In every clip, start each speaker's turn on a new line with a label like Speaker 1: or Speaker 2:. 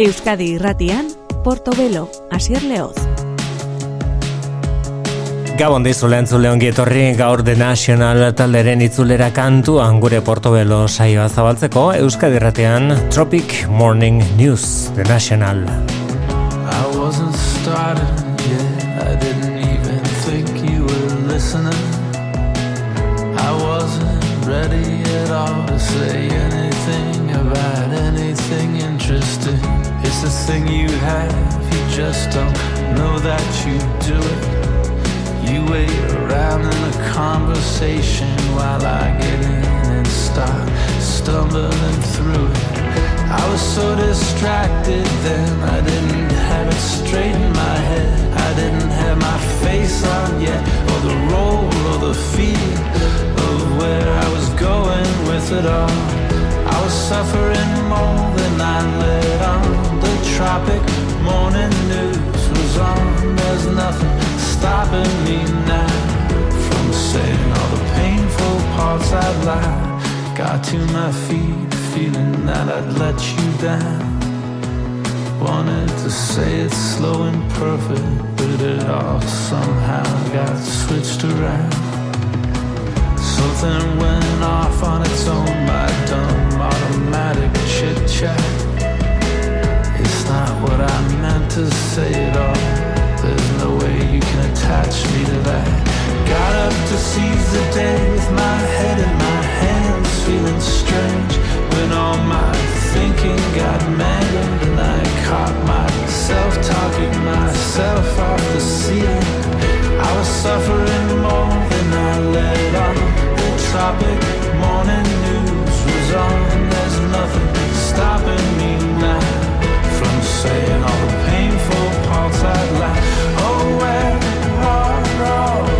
Speaker 1: Euskadi irratian, Portobelo, Asier Leoz.
Speaker 2: Gabon dizu lehen zule etorri gaur de National talderen itzulera kantu gure Portobelo saioa zabaltzeko Euskadi irratian Tropic Morning News, The National. I
Speaker 3: wasn't started, yeah, I didn't even think you were listening. I wasn't ready at all to say anything The thing you have, you just don't know that you do it. You wait around in the conversation while I get in and start stumbling through it. I was so distracted then, I didn't have it straight in my head. I didn't have my face on yet, or the role or the feel of where I was going with it all. I was suffering more than I let on. The tropic morning news was on. There's nothing stopping me now from saying all the painful parts I'd lied. Got to my feet feeling that I'd let you down. Wanted to say it slow and perfect, but it all somehow got switched around. Something went off on its own, my dumb automatic chit chat. It's not what I meant to say at all. There's no way you can attach me to that. Got up to seize the day with my head in my hands, feeling strange when all my thinking got mangled and I caught myself talking myself off the ceiling. I was suffering more than I let on. The tropic morning news was on. There's nothing stopping me now from saying all the painful parts I'd like. Oh, where are all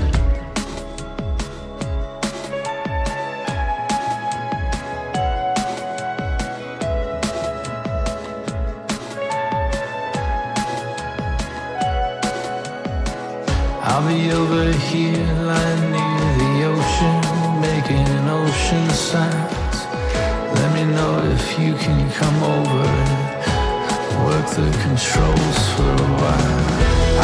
Speaker 3: I'll be over here lying near the ocean, making ocean sounds. Let me know if you can come over and work the controls for a while.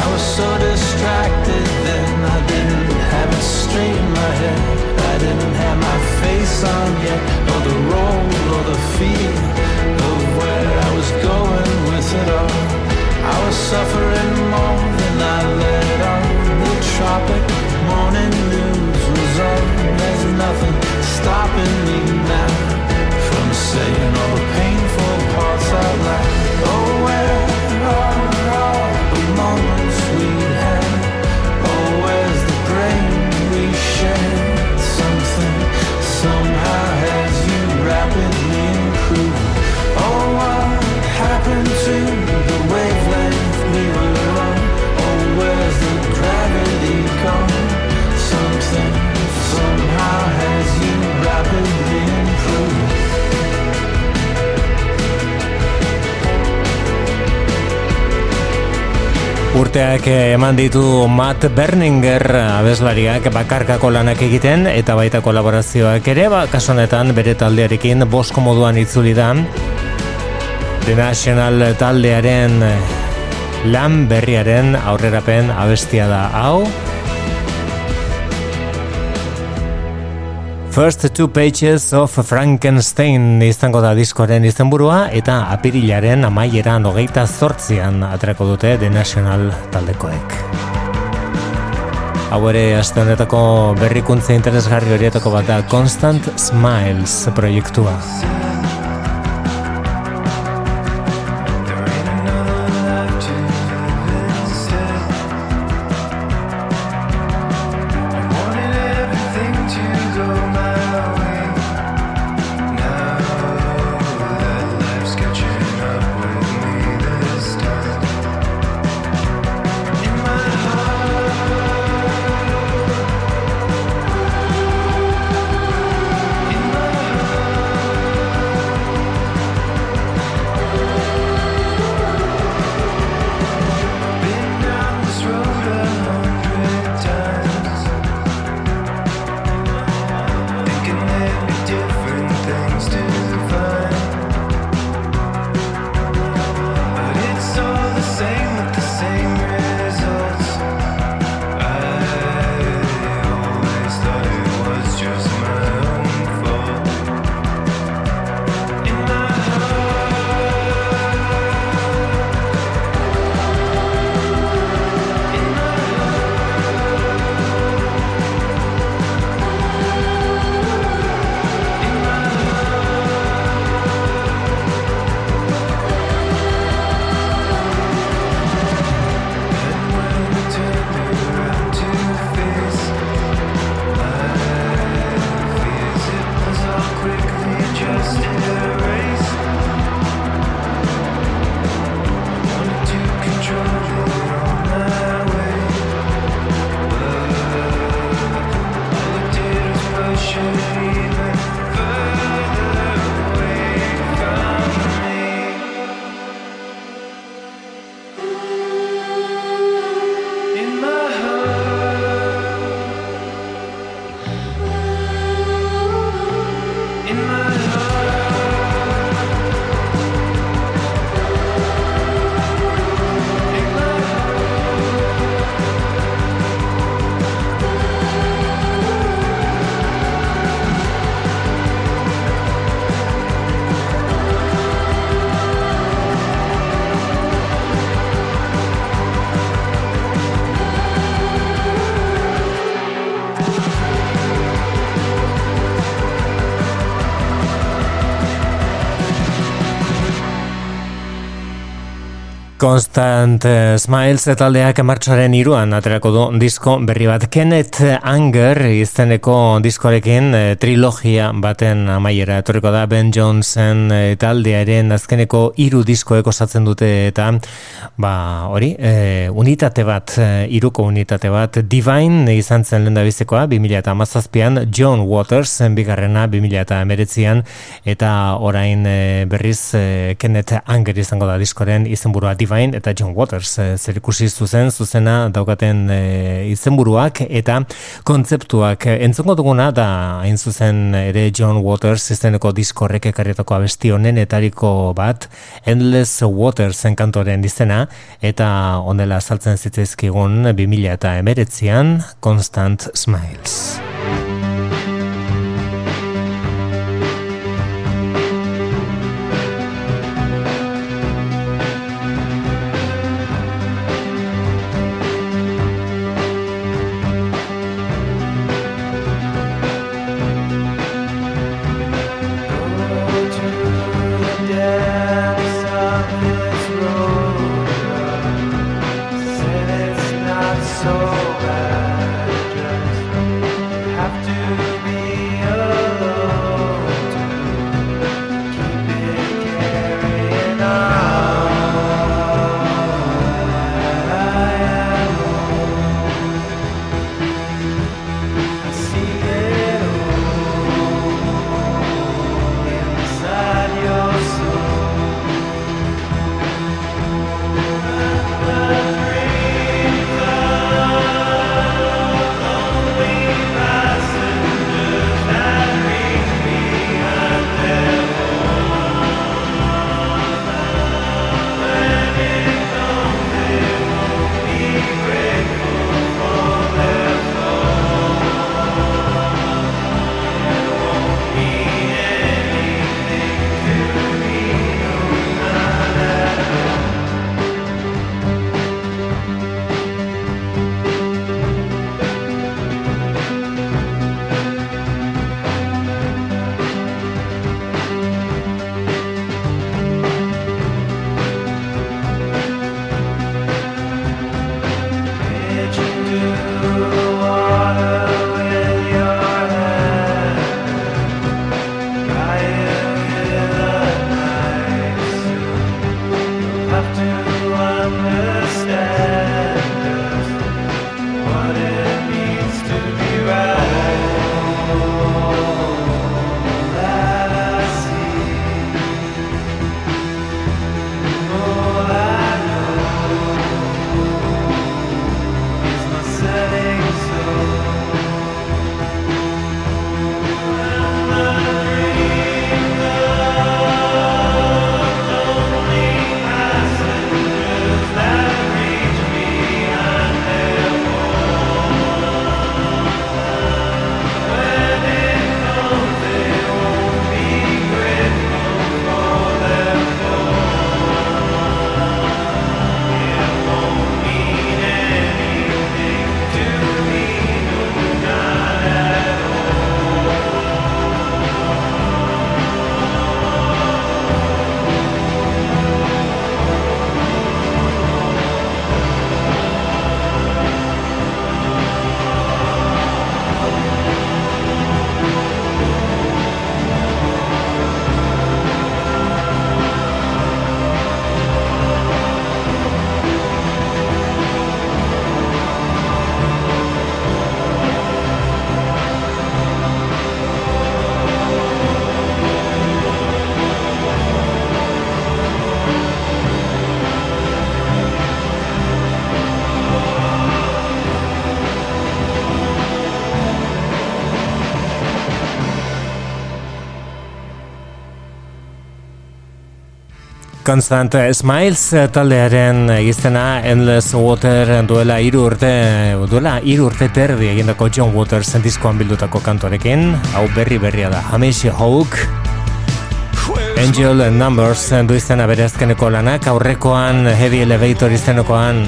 Speaker 3: I was so distracted then, I didn't have it straight in my head. I didn't have my face on yet, or the role or the feel of where I was going with it all. I was suffering more than I let on. Tropic morning news was on. There's nothing stopping me now from saying all the painful parts out loud.
Speaker 2: Urteak eman ditu Matt Berninger abeslariak bakarkako lanak egiten eta baita kolaborazioak ere, ba, kasu honetan bere taldearekin bosko moduan itzuli da. The National taldearen lan berriaren aurrerapen abestia da hau. First Two Pages of Frankenstein izango da diskoaren izenburua eta apirilaren amaieran hogeita zortzian atrako dute The National taldekoek. Hau ere, aste honetako berrikuntze interesgarri horietako bat da Constant Smiles proiektua. Constant uh, Smiles taldeak martxoaren iruan aterako du disko berri bat. Kenneth Anger izeneko diskoarekin uh, trilogia baten amaiera. Etorriko da Ben Jonesen uh, taldearen azkeneko hiru diskoek osatzen dute eta ba hori unitate bat, uh, iruko unitate bat Divine izan zen lenda bizikoa 2000 eta amazazpian John Waters bigarrena 2000 eta orain berriz Kenneth Anger izango da diskoaren izenburua Divine eta John Waters e, zer ikusi zuzen, zuzena daukaten e, izenburuak eta kontzeptuak entzongo duguna da hain zuzen ere John Waters izeneko diskorrek ekarrietako abesti honen etariko bat Endless Waters enkantoren izena eta onela saltzen zitzaizkigun 2000 eta emeretzian Constant Smiles. Constant Smiles taldearen izena Endless Water duela hiru urte duela hiru urte terdi egindako John Waters diskoan bildutako kantorekin hau berri berria da Hamish Hawk
Speaker 4: Angel Numbers du
Speaker 2: izena bere azkeneko lanak aurrekoan Heavy Elevator izenekoan.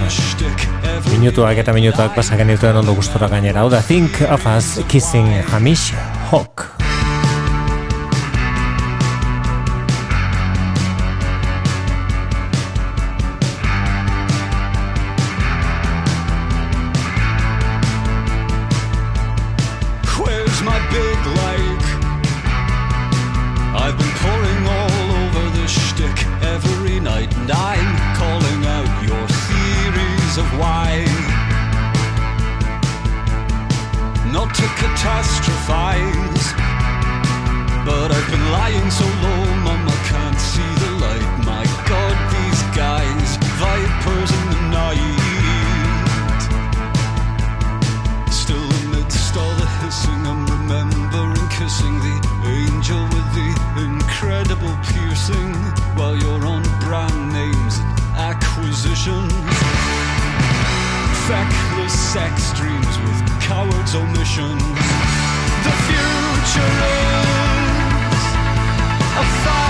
Speaker 4: Minutuak eta minutuak pasaken dituen ondo gustora gainera. Hau da Think of Us Kissing Hamish of why not to catastrophize. But I've been lying so low, Mama can't see the light. My God, these guys, vipers in the night. Still amidst all the hissing, I'm remembering kissing the angel with the incredible piercing. While you're on brand names and acquisition feckless sex dreams with cowards' omissions. The future is a fire.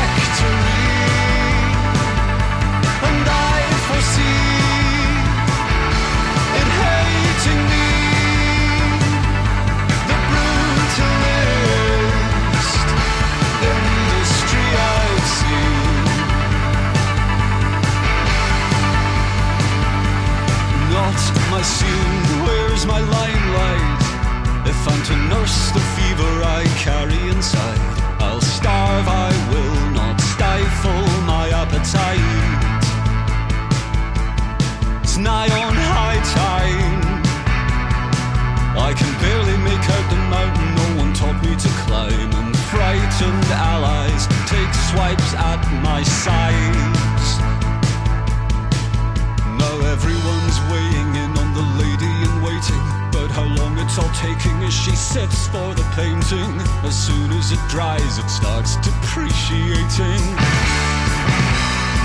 Speaker 4: my? Where's my limelight? If I'm to nurse the fever I carry inside, I'll starve, I will not stifle my appetite. It's nigh on high time. I can barely make out the mountain, no one taught me to climb, and frightened allies take swipes at my sides. Now everyone's weighing waiting, but how long it's all taking as she sits for the painting. As soon as it dries, it starts depreciating.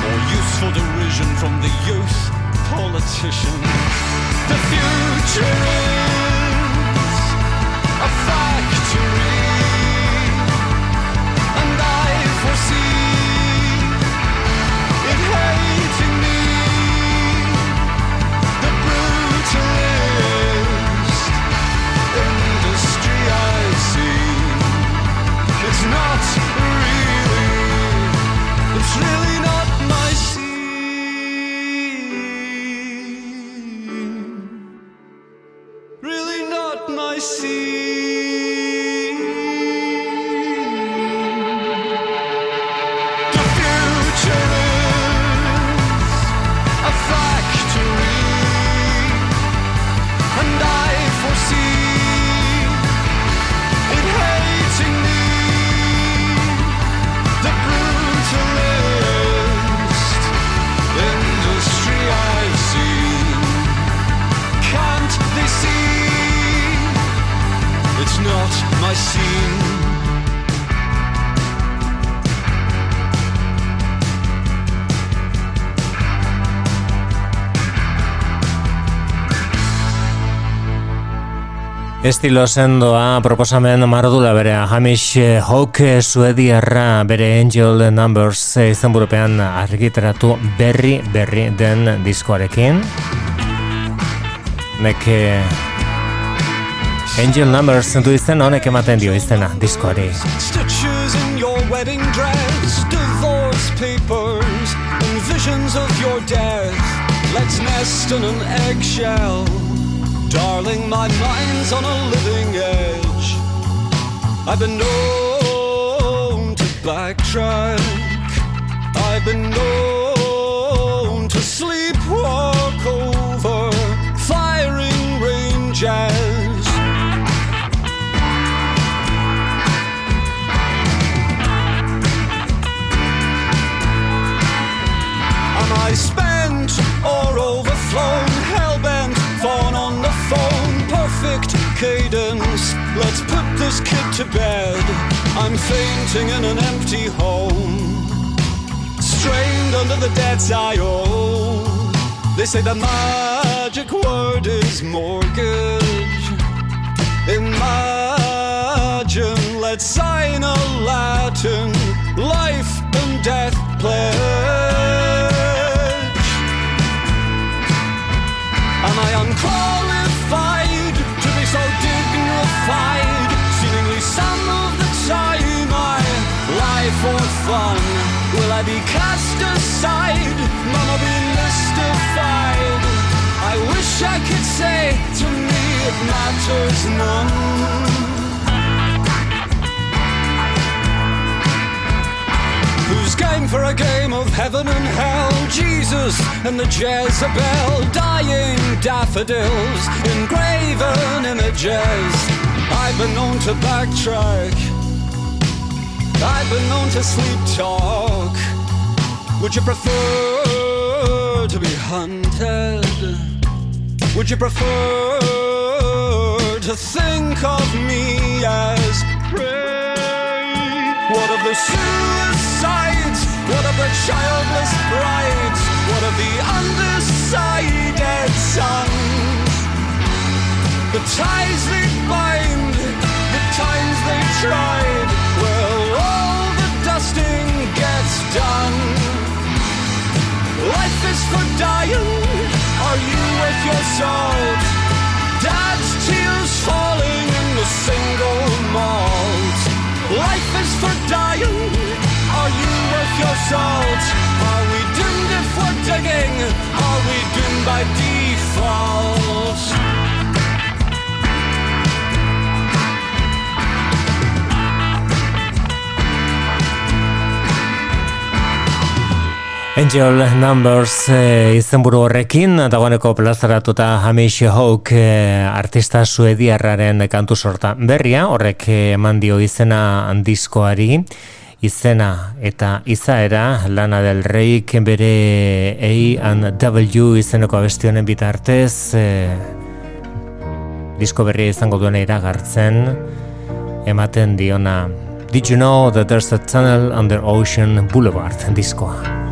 Speaker 4: More useful derision from the youth politician. The future is a factory, and I foresee. not really. It's really.
Speaker 2: Estilo sendoa proposamen mardula bere Hamish Hawk suediarra bere Angel Numbers izan burupean argitaratu berri berri den diskoarekin. Neke Angel Numbers zentu izan honek ematen dio izena diskoari.
Speaker 4: Papers, and visions of your death. Let's nest in an eggshell. Darling, my mind's on a living edge. I've been known to backtrack. I've been known to sleepwalk over firing ranges. Kid to bed. I'm fainting in an empty home. strained under the debts I owe. They say the magic word is mortgage. Imagine, let's sign a Latin life and death pledge. Am I unqualified to be so dignified? Fun. Will I be cast aside? Mama be mystified. I wish I could say to me it matters none. Who's game for a game of heaven and hell? Jesus and the Jezebel, dying daffodils, engraven images. I've been known to backtrack. I've been known to sleep talk. Would you prefer to be hunted? Would you prefer to think of me as prey? What of the suicides? What of the childless brides? What of the undecided sons? The ties they bind, the times they tried. Done. Life is for dying. Are you worth your salt? Dad's tears falling in the single malt. Life is for dying. Are you worth your salt? Are we doomed if we're digging? Are we doomed by default?
Speaker 2: Angel Numbers e, izenburu horrekin, dagoeneko plazaratuta Hamish Hawk e, artista suediarraren kantu sorta. Berria, horrek eman dio izena diskoari, izena eta izaera lana del reik bere A and W izeneko abestionen bitartez e, disko berria izango duena iragartzen ematen diona. Did you know that there's a tunnel under Ocean Boulevard? Diskoa?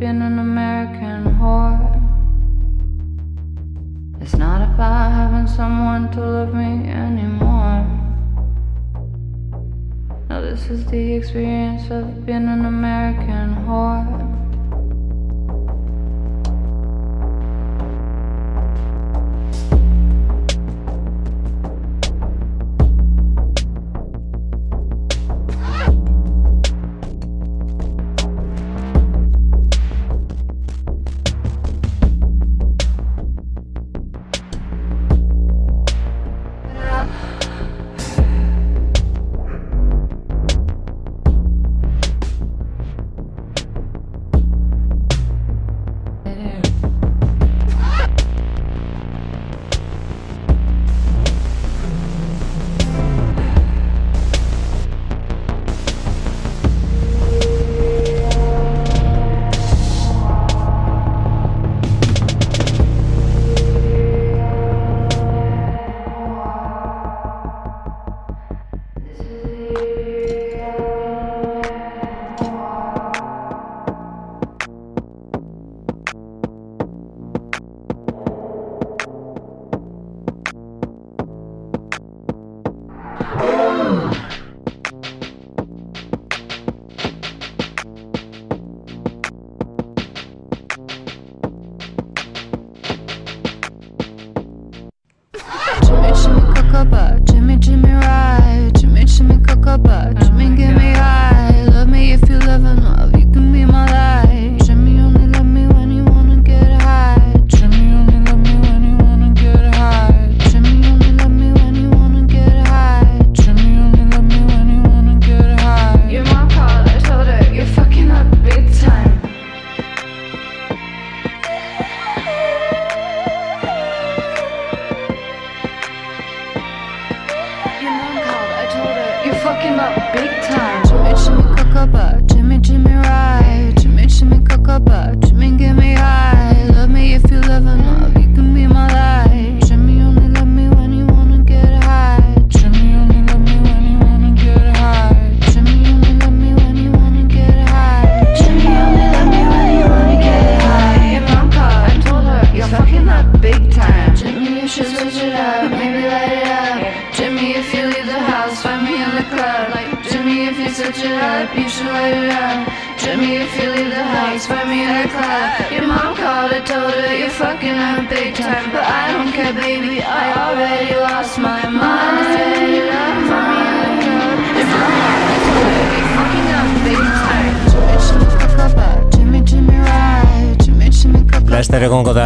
Speaker 5: been an American whore. It's not about having someone to love me anymore. Now, this is the experience of being an American whore.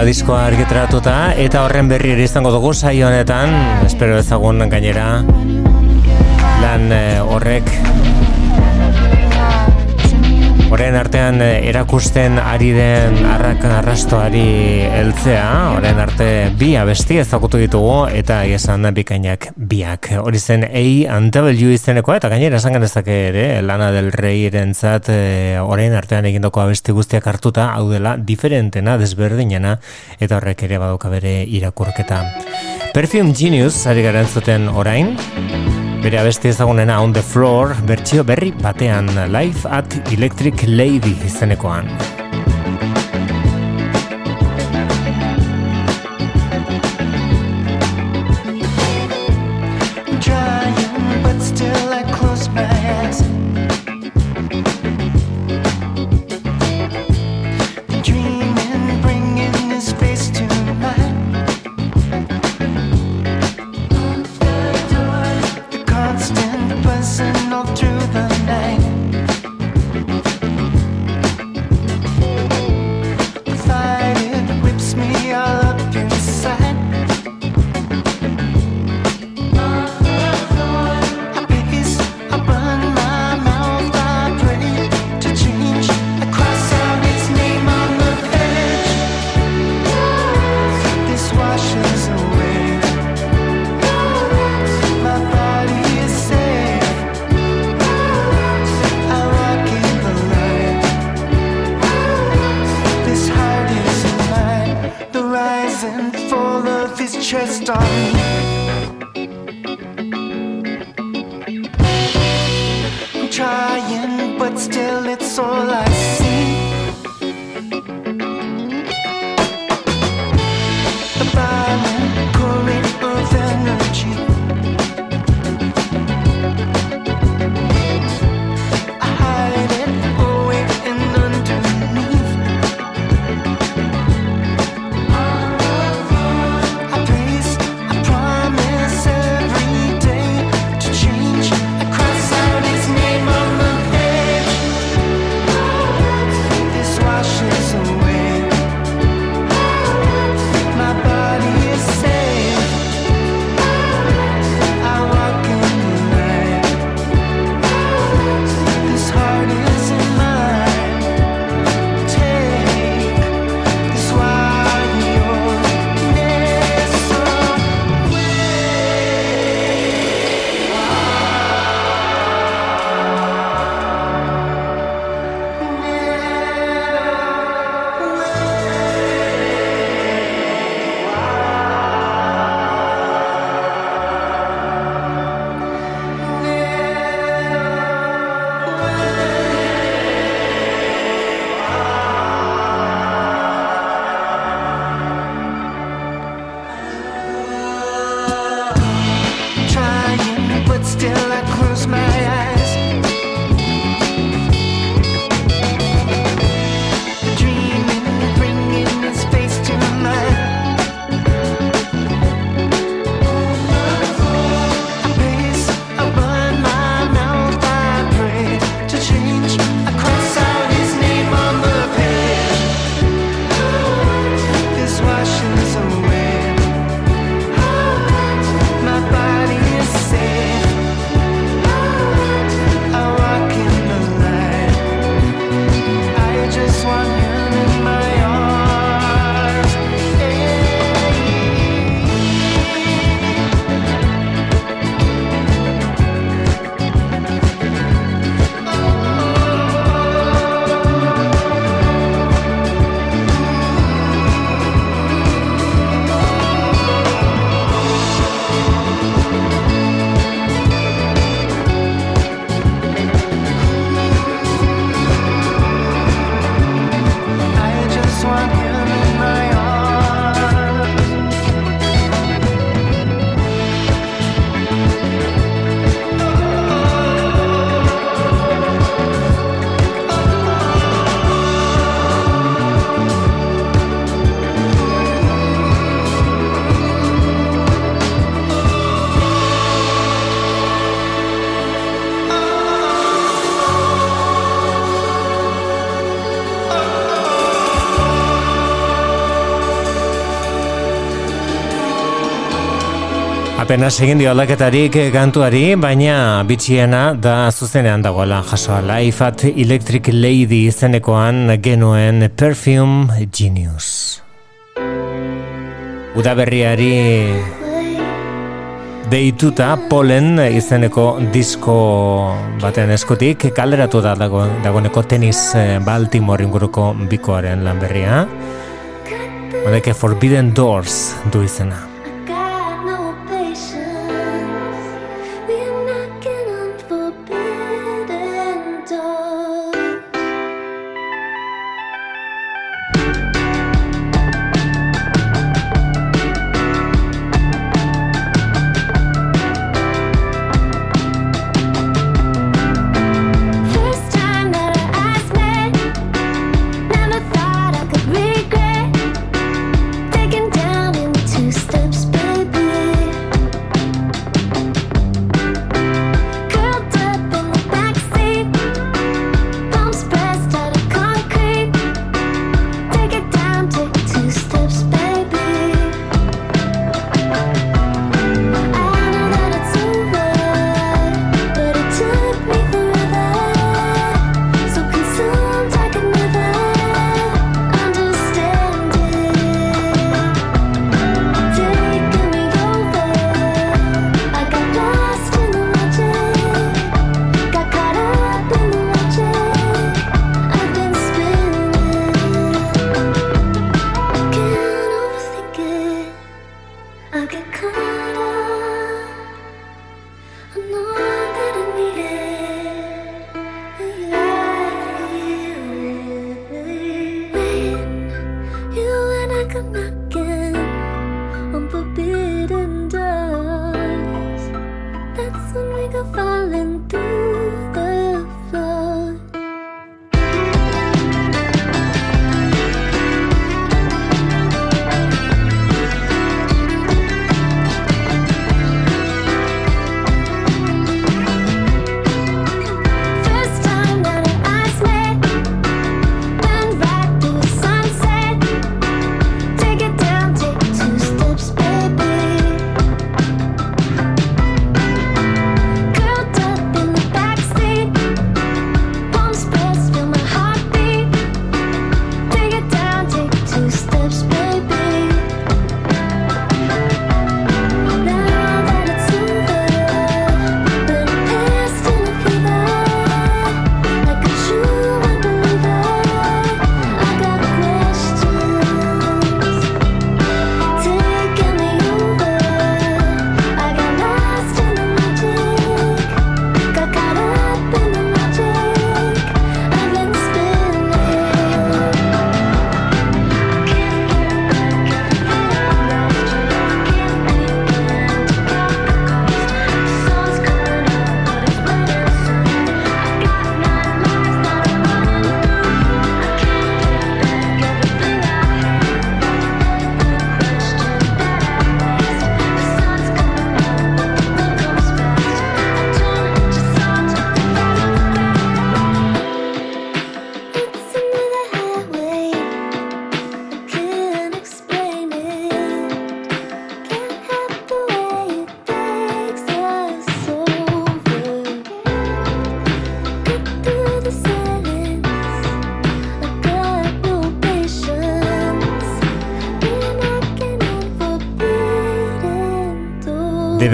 Speaker 2: Diskoa argitratuta eta horren berri ere izango dugu saio honetan, espero ezagun gainera lan eh, horrek Horren artean eh, erakusten ari den arrak arrastoari heltzea, horren arte bi abesti ezagutu ditugu eta esan bikainak biak. Hori zen A and W izeneko eta gainera esan ganezake ere, Lana del Rey erentzat eh, horren artean egindoko abesti guztiak hartuta, hau dela diferentena, desberdinena eta horrek ere baduka bere irakurketa. Perfume Genius, ari garen zuten orain, Bere abesti ezagunena On The Floor, bertsio berri batean Live at Electric Lady izenekoan. Apenas egin dio aldaketarik kantuari, baina bitxiena da zuzenean dagoela jasoa. Life at Electric Lady izenekoan genuen Perfume Genius. Udaberriari deituta Polen izeneko disko baten eskotik kalderatu da dago, dagoeneko tenis eh, Baltimore inguruko bikoaren lan berria.
Speaker 6: Hodeke
Speaker 2: Forbidden Doors du izena.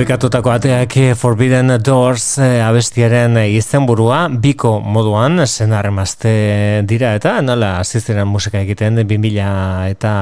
Speaker 2: Debekatutako ateak Forbidden Doors eh, abestiaren izenburua biko moduan senar emazte dira eta nola azizteran musika egiten 2000 eta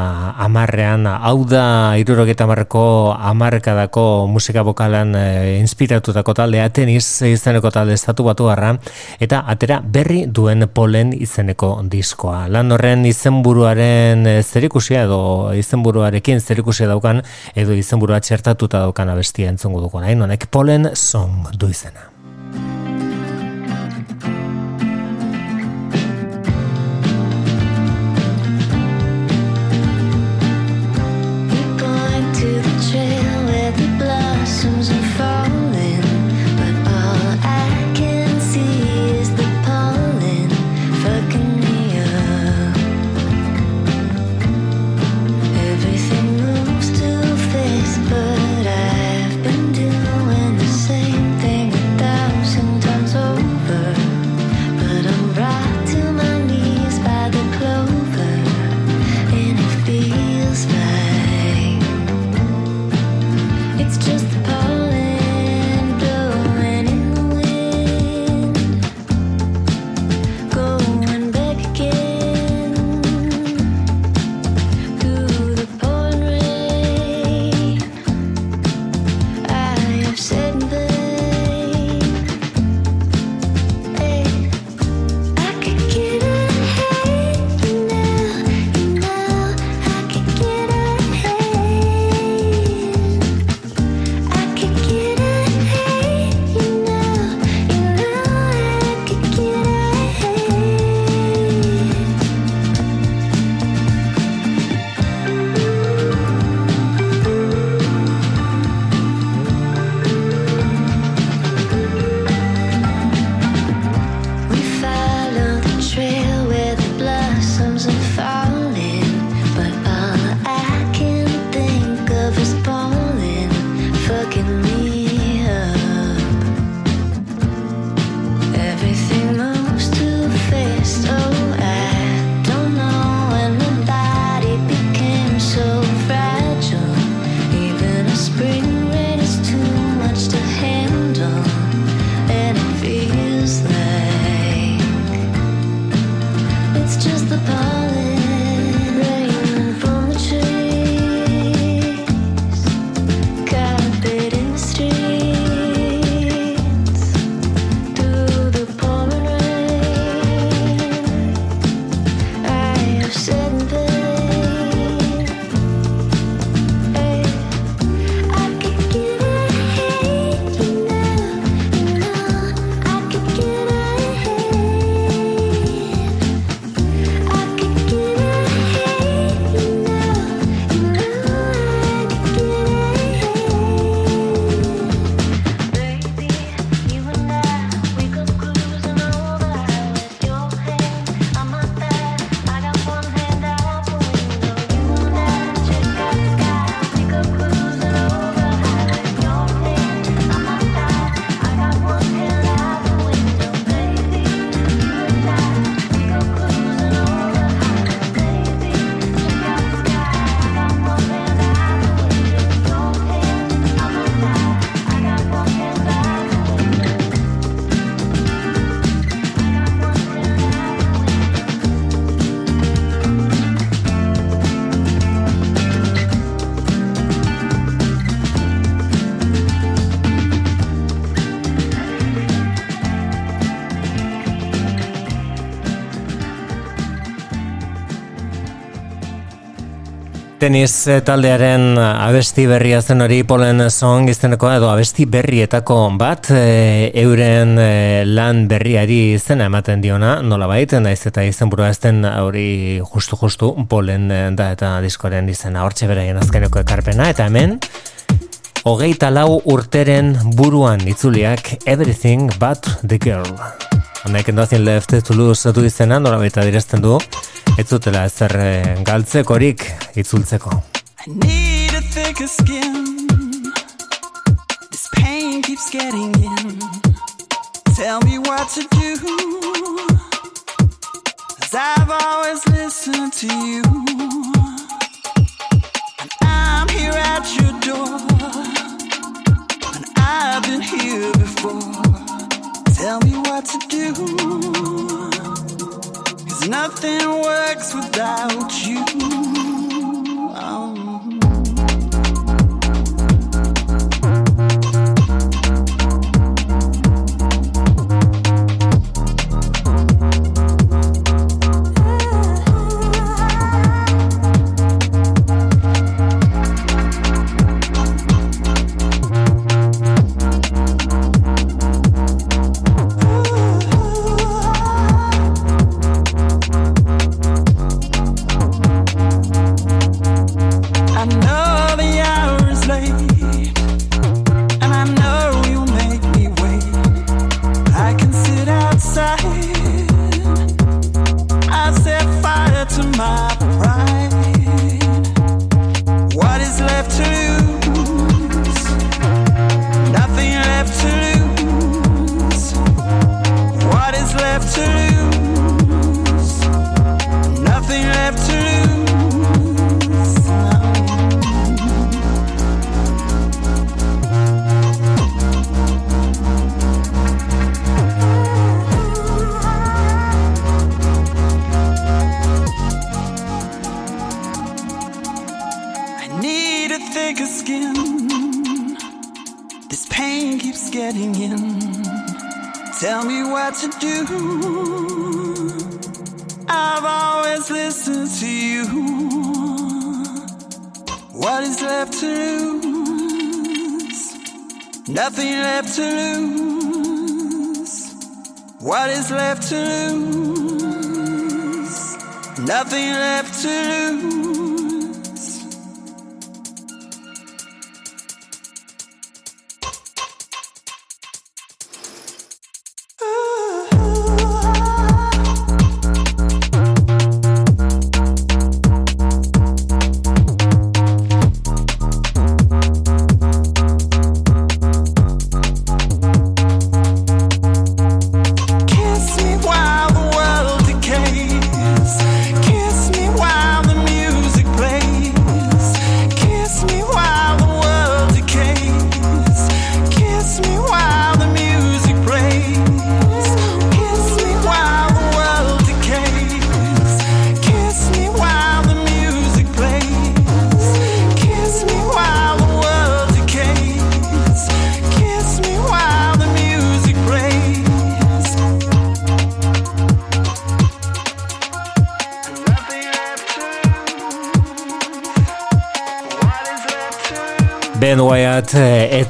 Speaker 2: amarrean hau da irurogeta amarreko amarrekadako musika bokalan eh, inspiratutako taldea teniz izeneko talde estatu batu harra eta atera berri duen polen izeneko diskoa. Lan horren izenburuaren eh, zerikusia edo izenburuarekin zerikusia daukan edo izenburua txertatuta daukan abestia entzungu dugu nahi, nonek polen song du izena. Tenis eh, taldearen abesti berria zen hori Polen Song izteneko edo abesti berrietako bat e, euren e, lan berriari izena ematen diona nola baita naiz eta izen burua ezten hori justu justu Polen da eta diskoren izena. Hortxe beraien azkeneko ekarpena eta hemen hogeita lau urteren buruan itzuliak Everything But The Girl Honek endazien left to lose du izena nola baita direzten du ez zutela ezer eh, galtzekorik itzultzeko.
Speaker 4: I need a thicker skin. This pain keeps getting in. Tell me what to do Cause I've always listened to you. And I'm here at your door. I've been here before. Tell me what to do. Cause nothing works without you. Oh, Ben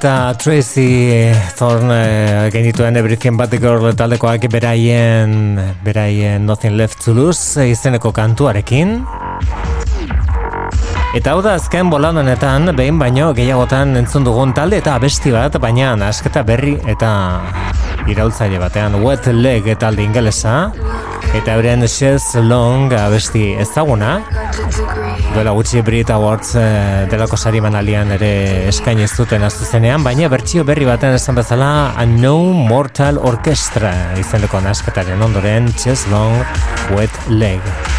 Speaker 2: eta Tracy Thorne eh, genituen Everything But The Girl taldekoak beraien, beraien Nothing Left To Lose izeneko kantuarekin. Eta hau da azken bolanonetan, behin baino gehiagotan entzun dugun talde eta abesti bat, baina asketa berri eta iraultzaile batean Wet Leg talde ingelesa
Speaker 7: eta euren
Speaker 2: Shes Long abesti ezaguna
Speaker 7: duela
Speaker 2: gutxi Brit Awards e, delako sari manalian ere eskain ez duten aztu zenean, baina bertsio berri baten esan bezala A No Mortal Orchestra izeneko nasketaren ondoren Shes Long Wet Leg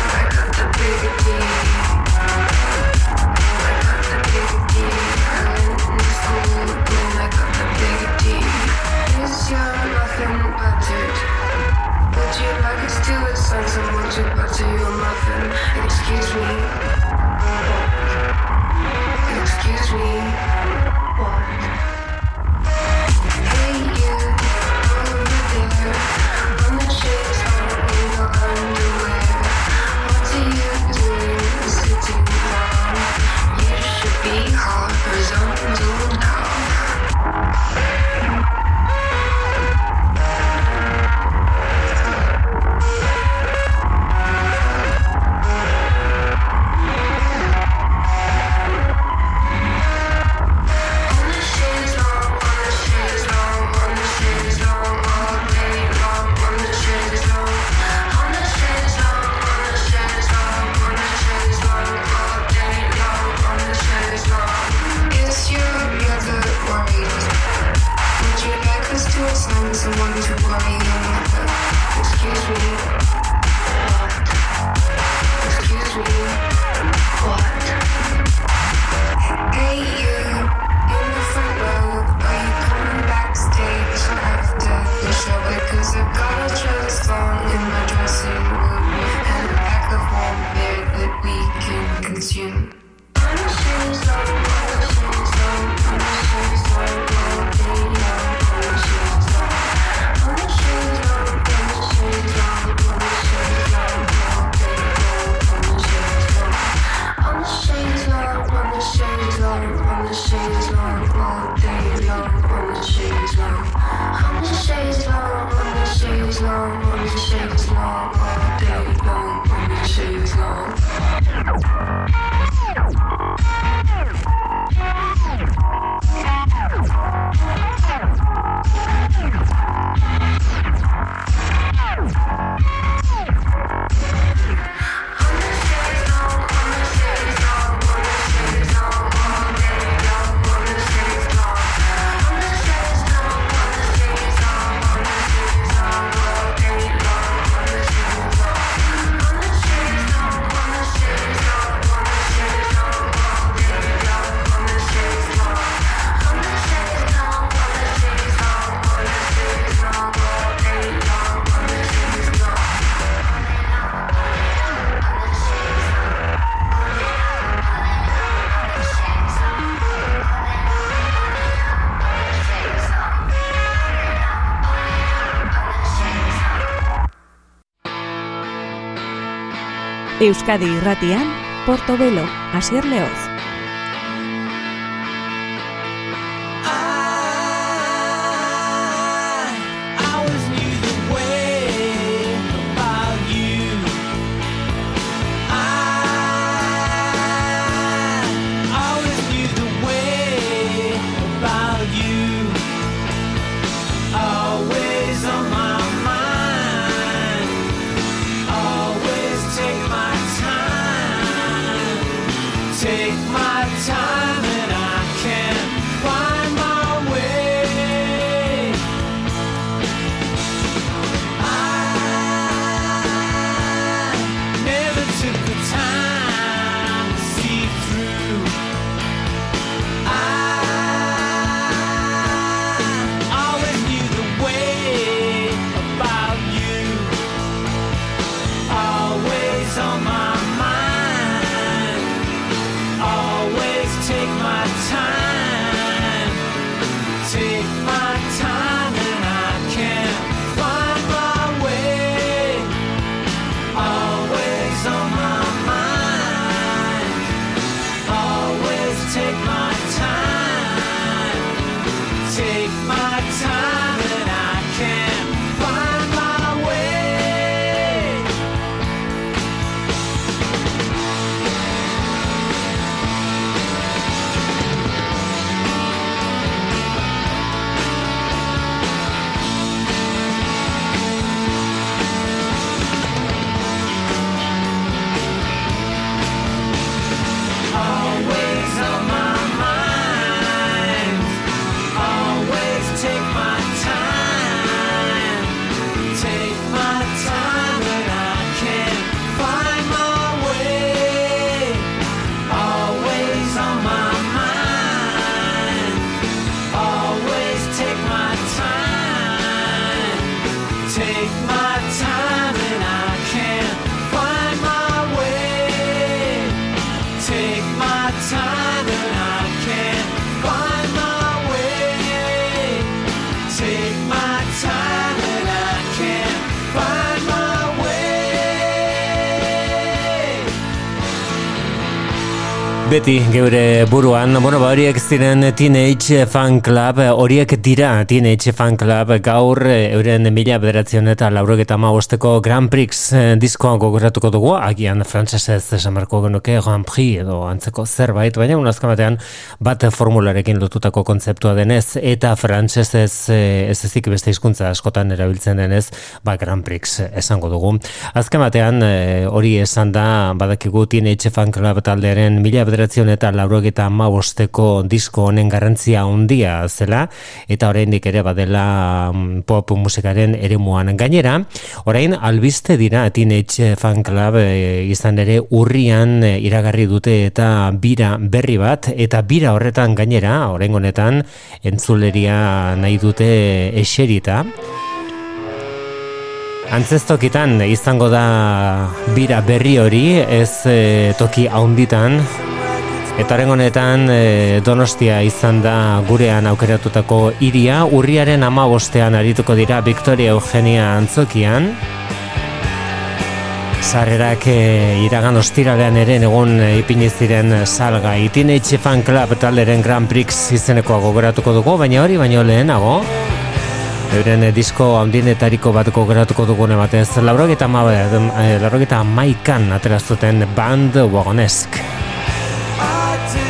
Speaker 1: Euskadi Irratian, Portobelo, Asier Leoz.
Speaker 3: time.
Speaker 2: Beti geure buruan, bueno, ba, horiek ziren Teenage Fan Club, horiek dira Teenage Fan Club gaur euren mila bederatzen eta laurogeta maosteko Grand Prix eh, diskoa gogoratuko dugu, agian frantzesez esamarko genuke Grand Prix edo antzeko zerbait, baina unazka batean bat formularekin lotutako kontzeptua denez eta frantzesez eh, ez ezik beste hizkuntza askotan erabiltzen denez, ba Grand Prix esango dugu. Azken batean eh, hori esan da badakigu Teenage Fan Club taldearen mila bederatzen bederatzion eta laurogeta amabosteko disko honen garrantzia handia zela, eta oraindik ere badela mm, pop musikaren ere muan gainera. Orain, albiste dira Teenage Fan Club e, izan ere urrian e, iragarri dute eta bira berri bat, eta bira horretan gainera, orain honetan, entzuleria nahi dute eserita. Antzestokitan izango da bira berri hori, ez e, toki haunditan. Eta horren honetan e, Donostia izan da gurean aukeratutako iria, urriaren ama bostean arituko dira Victoria Eugenia antzokian. Sarrerak e, iragan ostiralean ere egun e, ipini ziren salga. Teenage Fan Club taleren Grand Prix izenekoa gogoratuko dugu, baina hori baino lehenago. Euren eh, disko handinetariko bateko geratuko dugune batez, laurogeta, ma, eh, laurogeta maikan aterazuten band wagonesk.
Speaker 4: I do.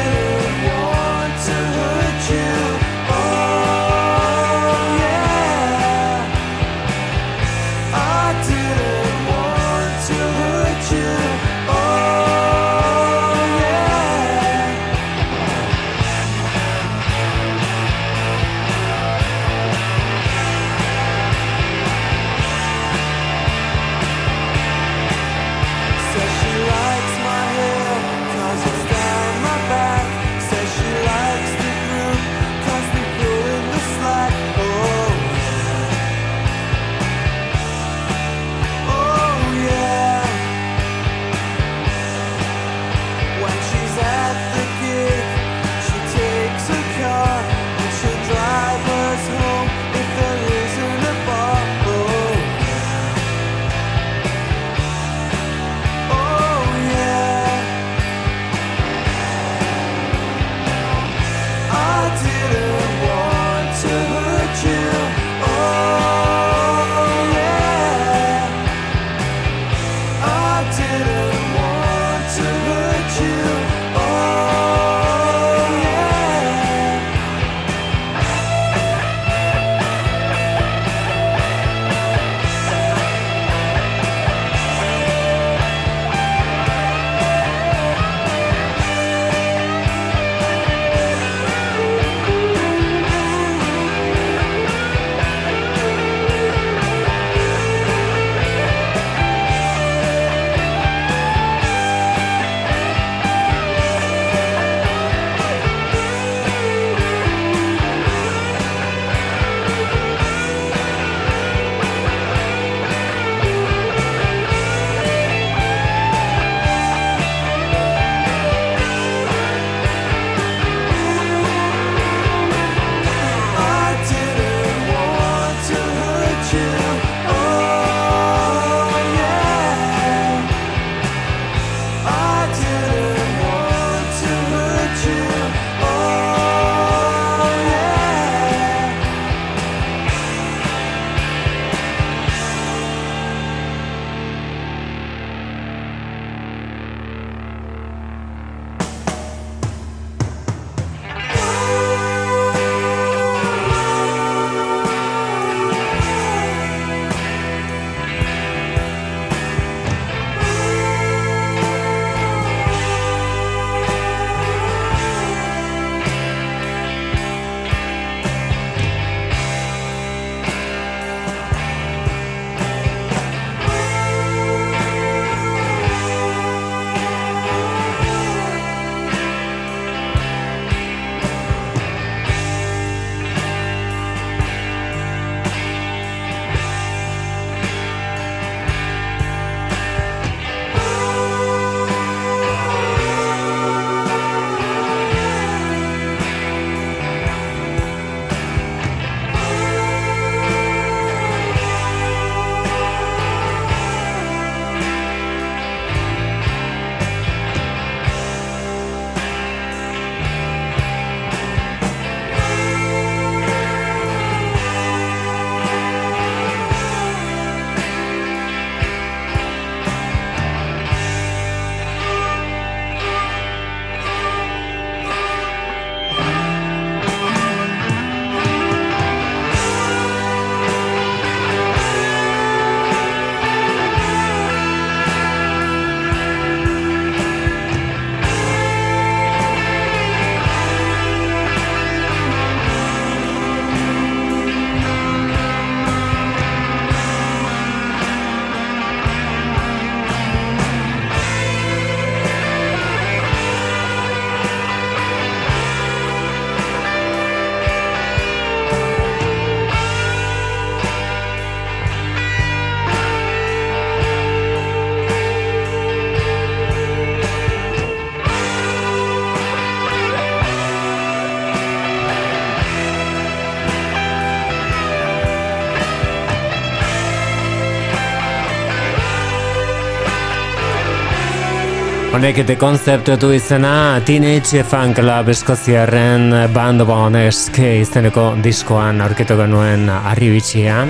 Speaker 2: Honek ete konzeptu izena Teenage Fan Club eskoziarren band bonesk izeneko diskoan aurketu genuen arribitxia.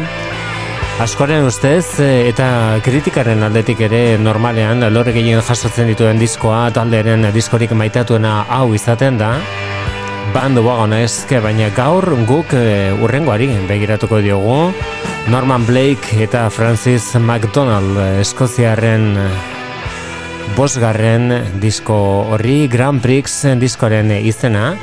Speaker 2: Askoren ustez eta kritikaren aldetik ere normalean lore gehien jasotzen dituen diskoa talderen diskorik maitatuena hau izaten da. Band bonesk baina gaur guk eh, urrengoari begiratuko diogu. Norman Blake eta Francis McDonald eskoziarren bosgarren disko horri Grand Prix diskoaren izena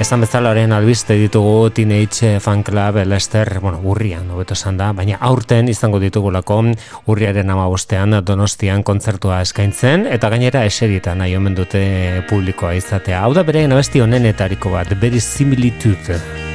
Speaker 2: esan bezalaren albiste ditugu Teenage Fan Club Lester, bueno, urrian, hobeto esan da, baina aurten izango ditugulako urriaren ama bostean donostian kontzertua eskaintzen, eta gainera eserita nahi omen dute publikoa izatea. Hau da bere abesti honenetariko bat, Very Similitude.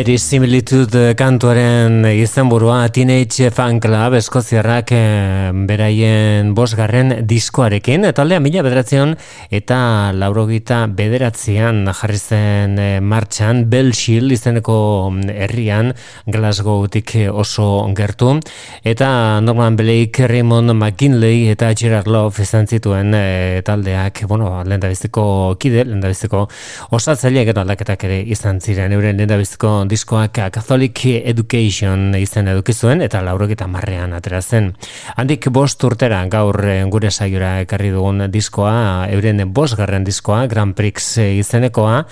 Speaker 2: Very Similitude kantuaren izenburua Teenage Fan Club eskoziarrak eh, beraien bosgarren diskoarekin. Taldea mila bederatzean eta laurogita bederatzean jarri zen eh, martxan Belshil izeneko herrian Glasgowtik oso gertu. Eta Norman Blake, Raymond McKinley eta Gerard Love izan zituen eh, taldeak, bueno, lehen kide, lehen da biziko osatzaileak eta aldaketak ere izan ziren. Euren lehen diskoak Catholic Education izen edukizuen eta laurogeta marrean atera zen. Handik bost urtera gaur gure saiora ekarri dugun diskoa, euren bost garren diskoa, Grand Prix izenekoa,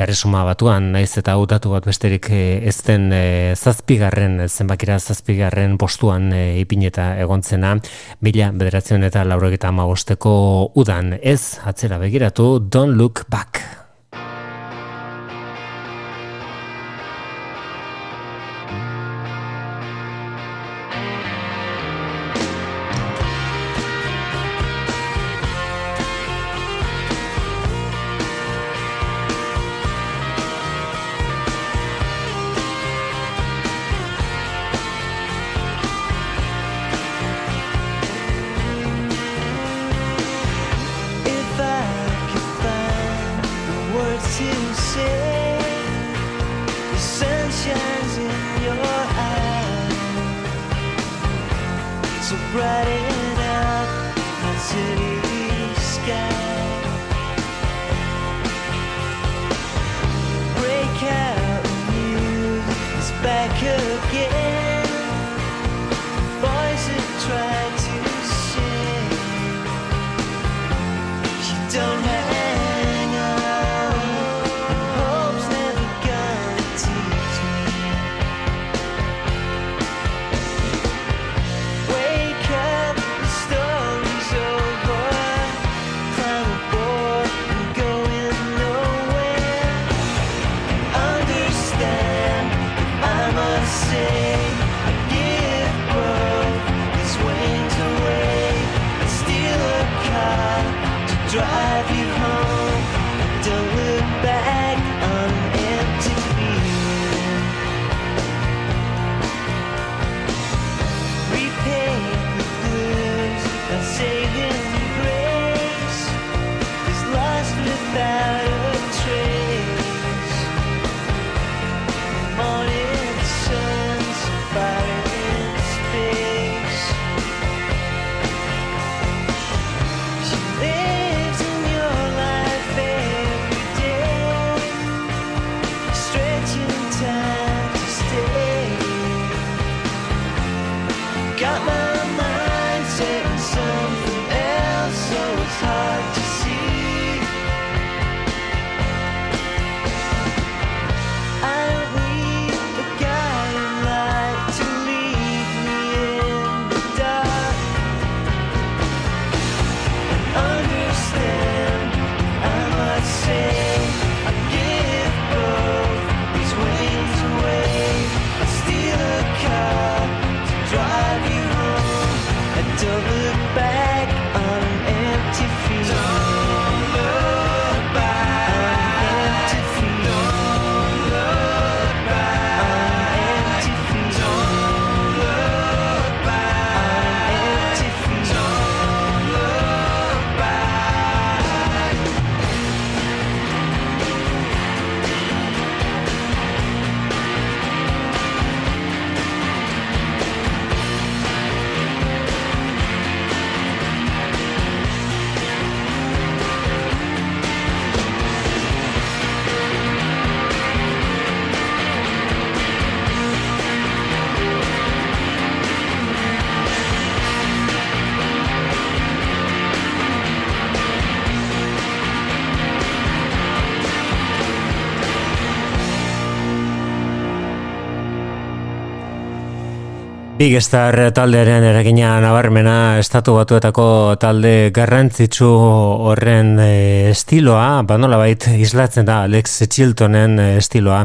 Speaker 2: erresuma batuan, naiz eta utatu bat besterik ez den zazpigarren, zenbakira zazpigarren postuan ipineta egontzena, mila bederatzen eta laurogeta amagosteko udan ez atzera begiratu, don't look back. Big Star taldearen eragina nabarmena estatu batuetako talde garrantzitsu horren e, estiloa, banola bait islatzen da Alex Chiltonen e, estiloa,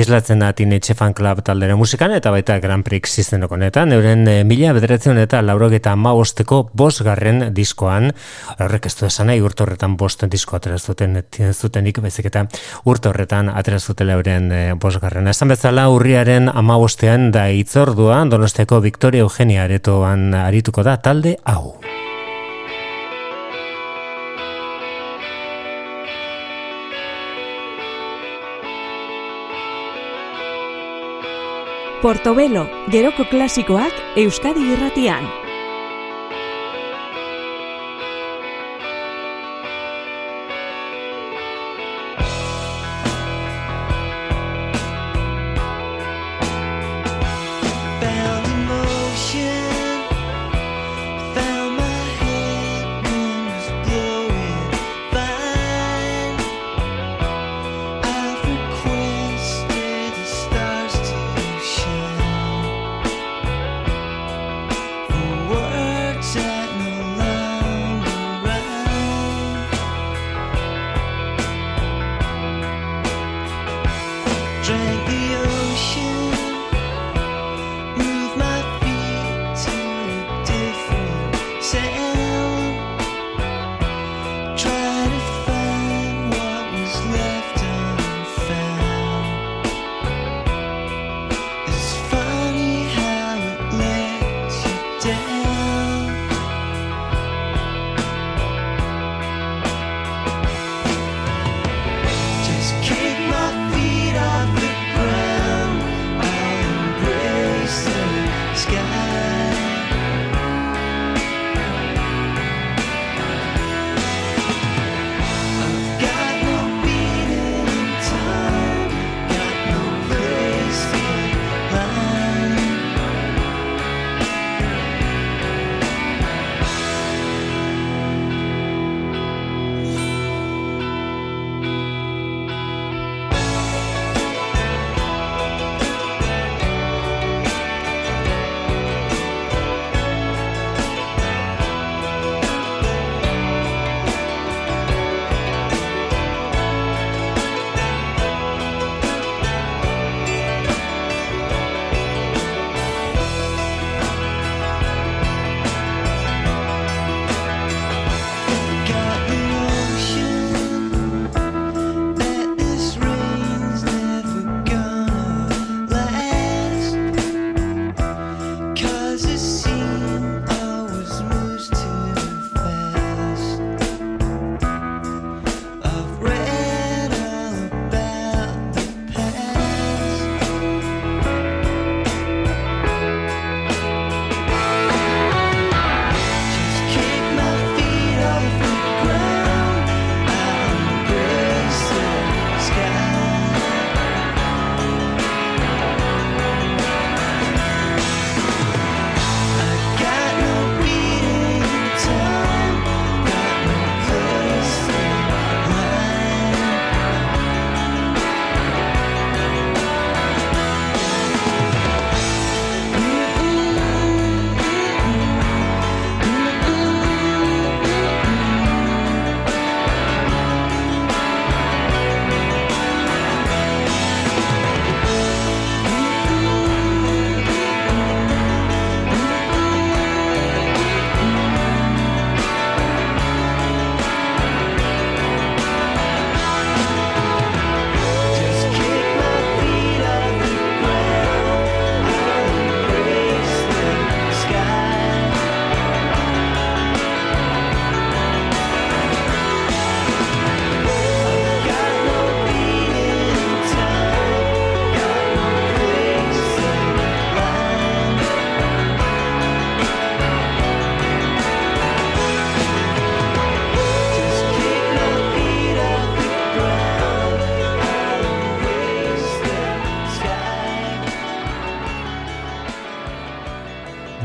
Speaker 2: islatzen da Teenage Fan Club talderen musikan eta baita Grand Prix izeneko netan, euren e, mila bederatzen eta laurogeta maosteko bos garren diskoan, horrek ez du esan nahi urte horretan bosten disko aterazuten zutenik, bezik eta urte horretan aterazutela euren e, bos garren. Esan bezala urriaren amaostean da itzordua, donostiak Victoria Eugenia aretoan arituko da talde hau.
Speaker 1: Portobelo, geroko klasikoak Euskadi irratian.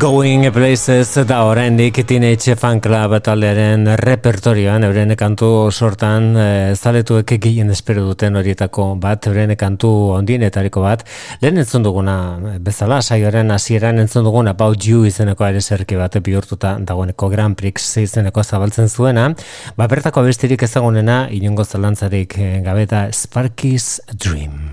Speaker 2: Going Places da oraindik Teenage Fan Club taldearen repertorioan euren kantu sortan e, zaletuek gehien espero duten horietako bat euren kantu ondienetariko bat. Lehen entzun duguna bezala saioaren hasieran entzun duguna About You izeneko ere zerki bat bihurtuta dagoeneko Grand Prix izeneko zabaltzen zuena. Ba bertako bestirik ezagunena inongo zalantzarik eh, gabeta Sparky's Dream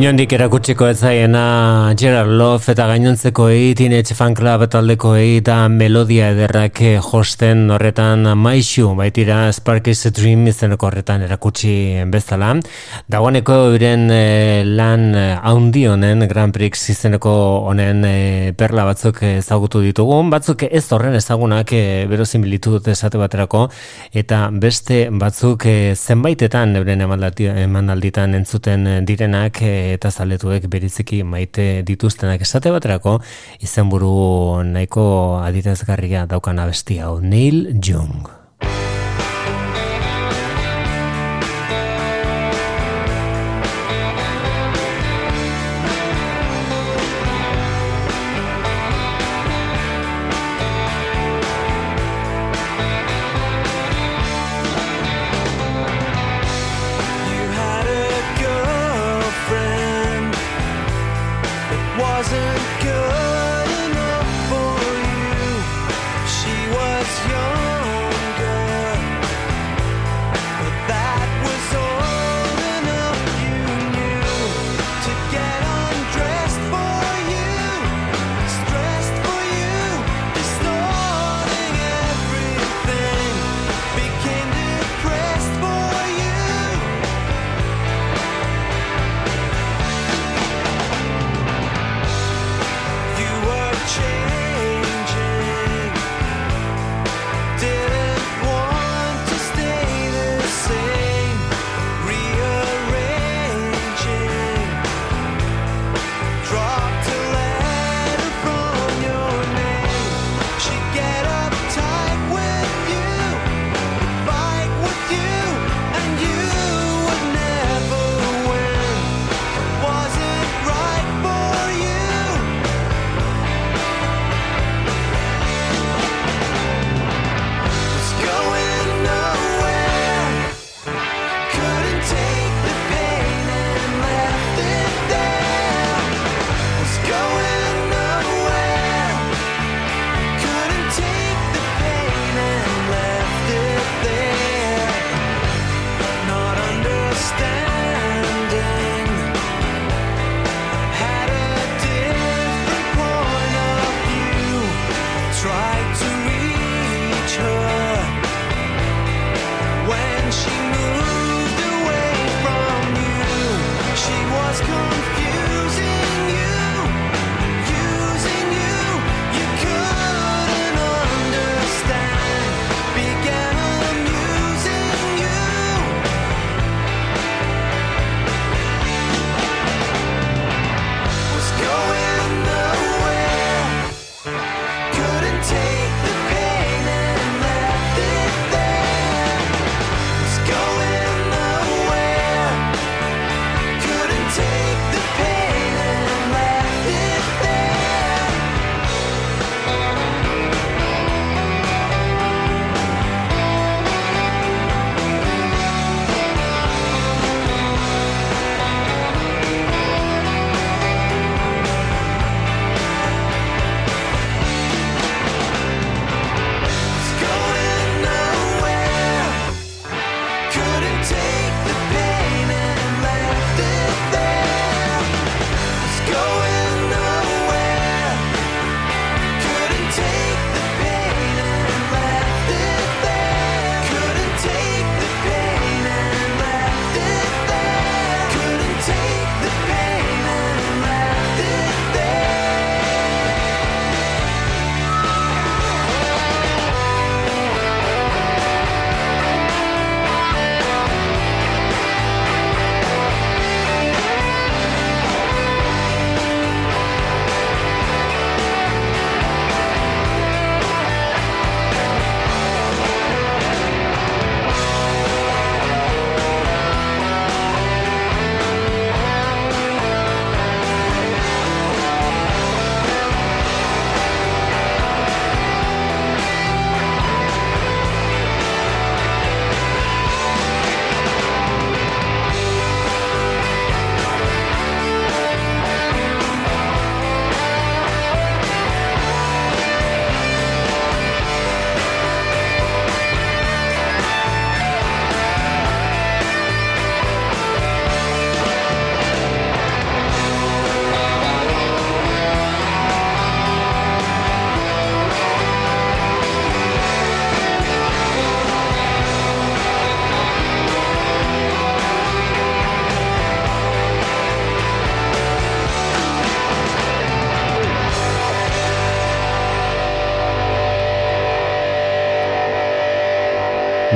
Speaker 2: Inondik erakutsiko ez zaiena Gerard Love eta gainontzeko egi Teenage Fan Club taldeko egi eta melodia ederrak josten horretan maixu baitira Sparky's Dream izeneko horretan erakutsi bezala. Dagoeneko euren eh, lan haundi honen Grand Prix izeneko honen eh, perla batzuk ezagutu ditugun, batzuk ez horren ezagunak e, eh, berozimilitu dut esate baterako eta beste batzuk zenbaitetan euren emanalditan entzuten direnak eta zaletuek beriziki maite dituztenak. Esate baterako izenburu nahiko adirazgarria daukan abesti hau Neil young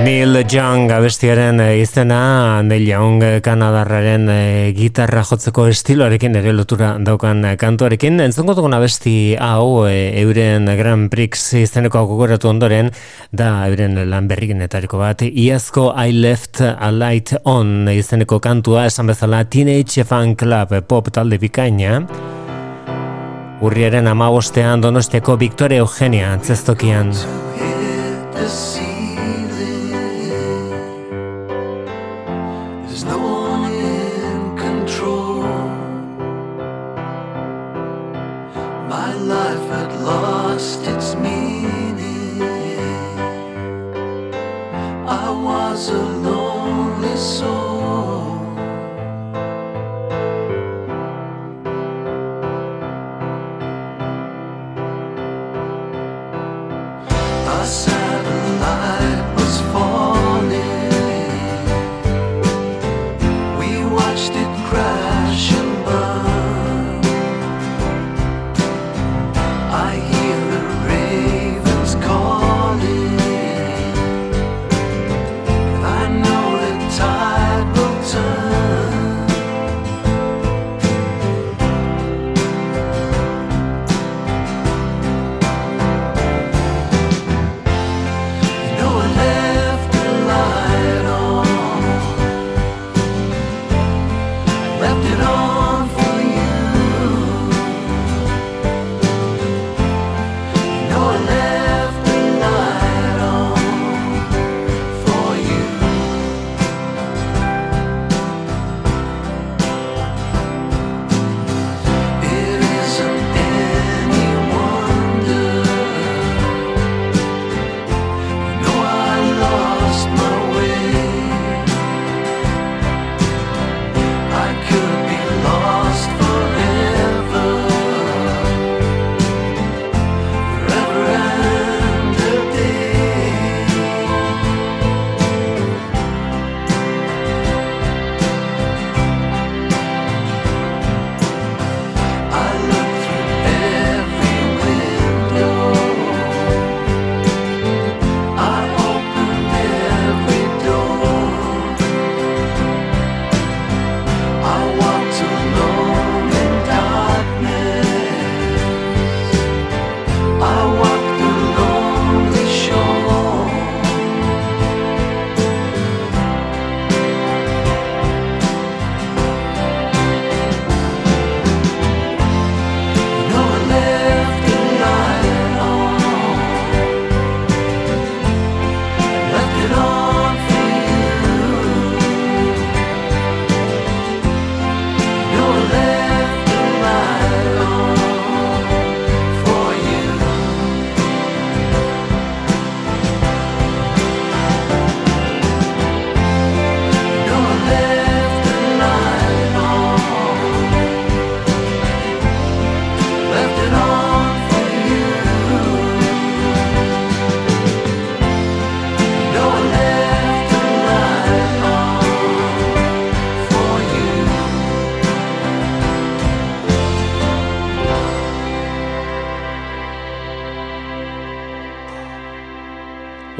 Speaker 2: Neil Young abestiaren eh, izena Neil Young Kanadarraren e, gitarra jotzeko estiloarekin ere lotura daukan kantuarekin. Entzongo dugun abesti hau euren Grand Prix izeneko gogoratu ondoren da euren lan berrigenetariko bat. Iazko I Left a Light On izeneko kantua esan bezala Teenage Fan Club pop talde bikaina. Urriaren amabostean donostiako Victoria Eugenia antzestokian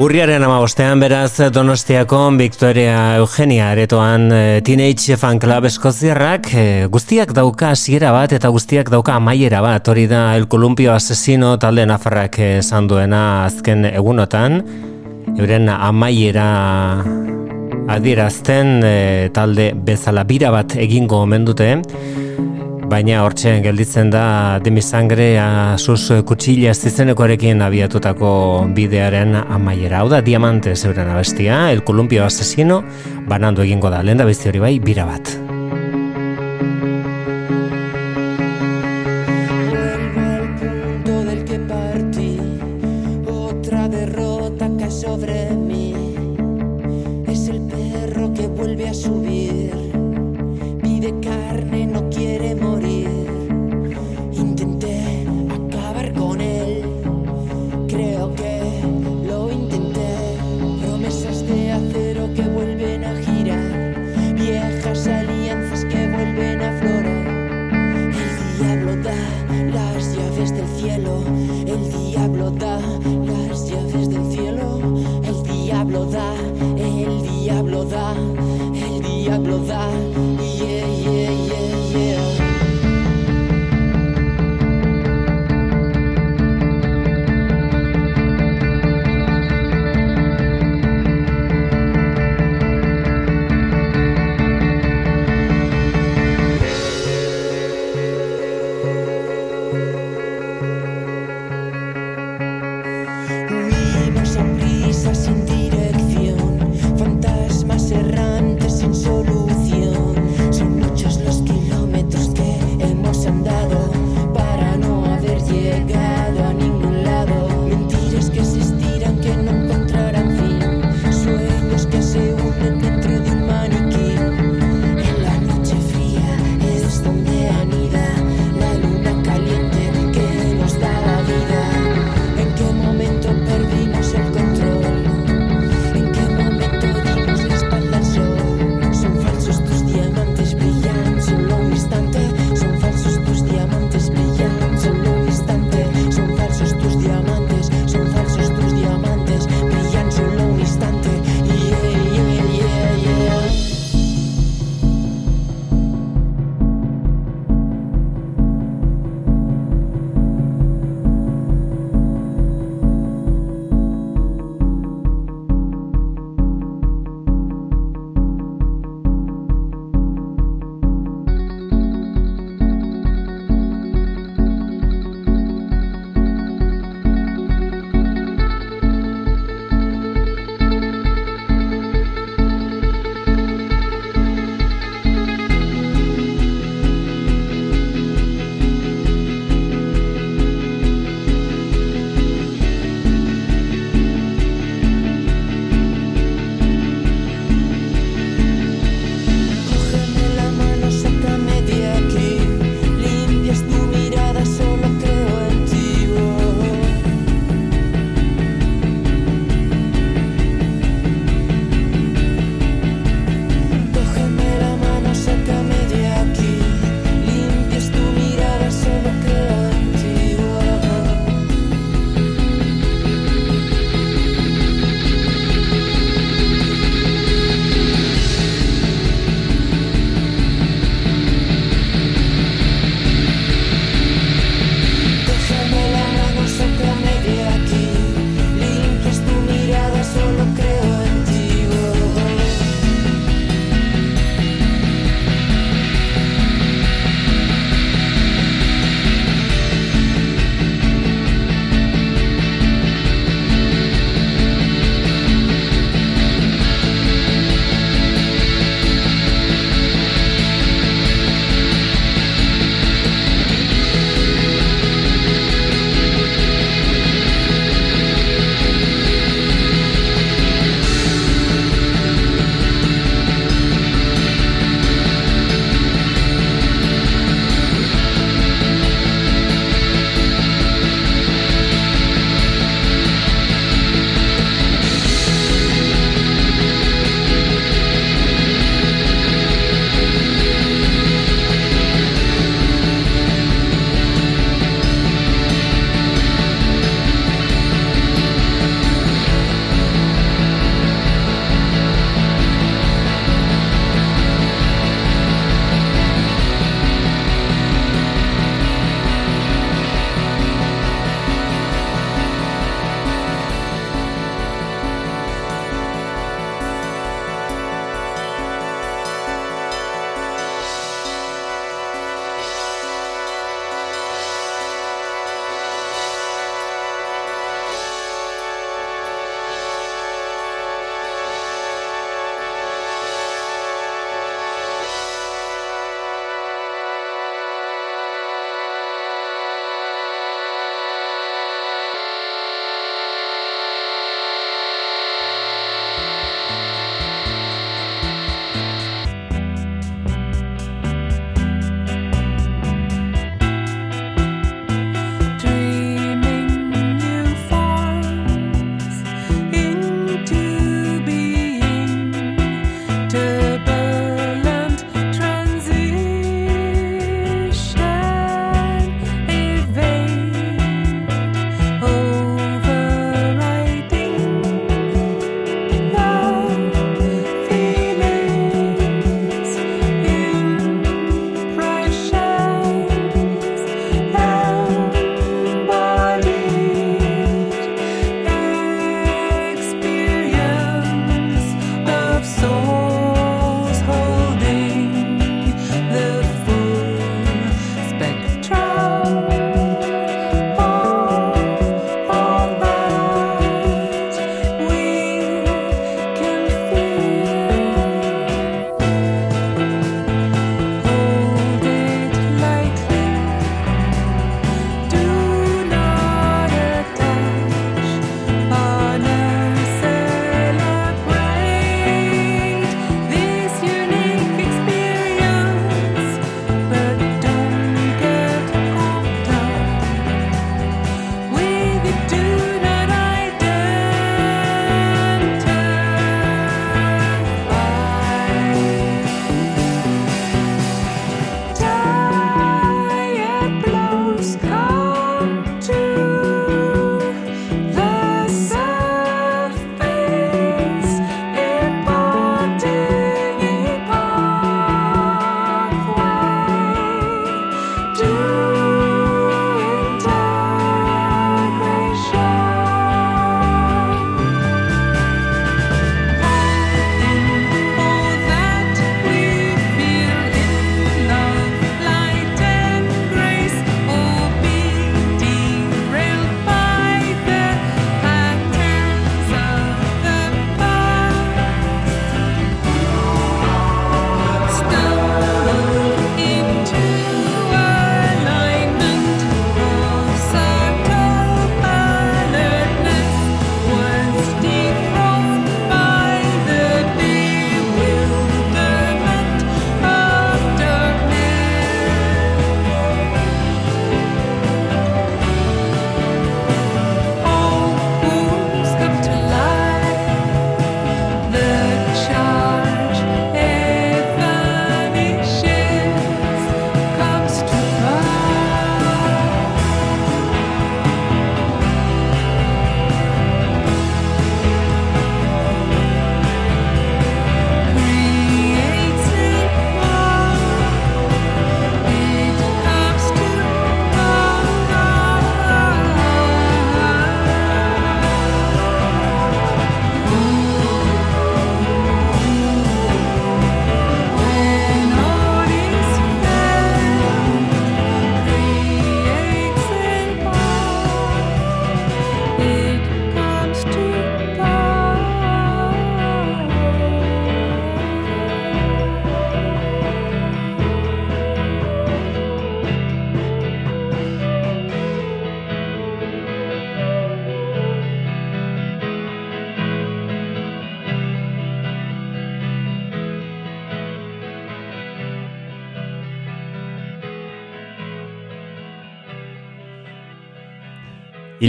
Speaker 2: Urriaren ama bostean beraz Donostiako Victoria Eugenia aretoan e, Teenage Fan Club eskoziarrak e, guztiak dauka hasiera bat eta guztiak dauka amaiera bat. Hori da El Columpio Asesino talde nafarrak esan duena azken egunotan. Euren amaiera adierazten e, talde bezala bira bat egingo omen dute Baina hortxe gelditzen da demi sangre sus kutxila zizenekoarekin abiatutako bidearen amaiera. Hau da diamante zeuren abestia, el columpio asesino, banando egingo da, lehen da hori bai, bira bat.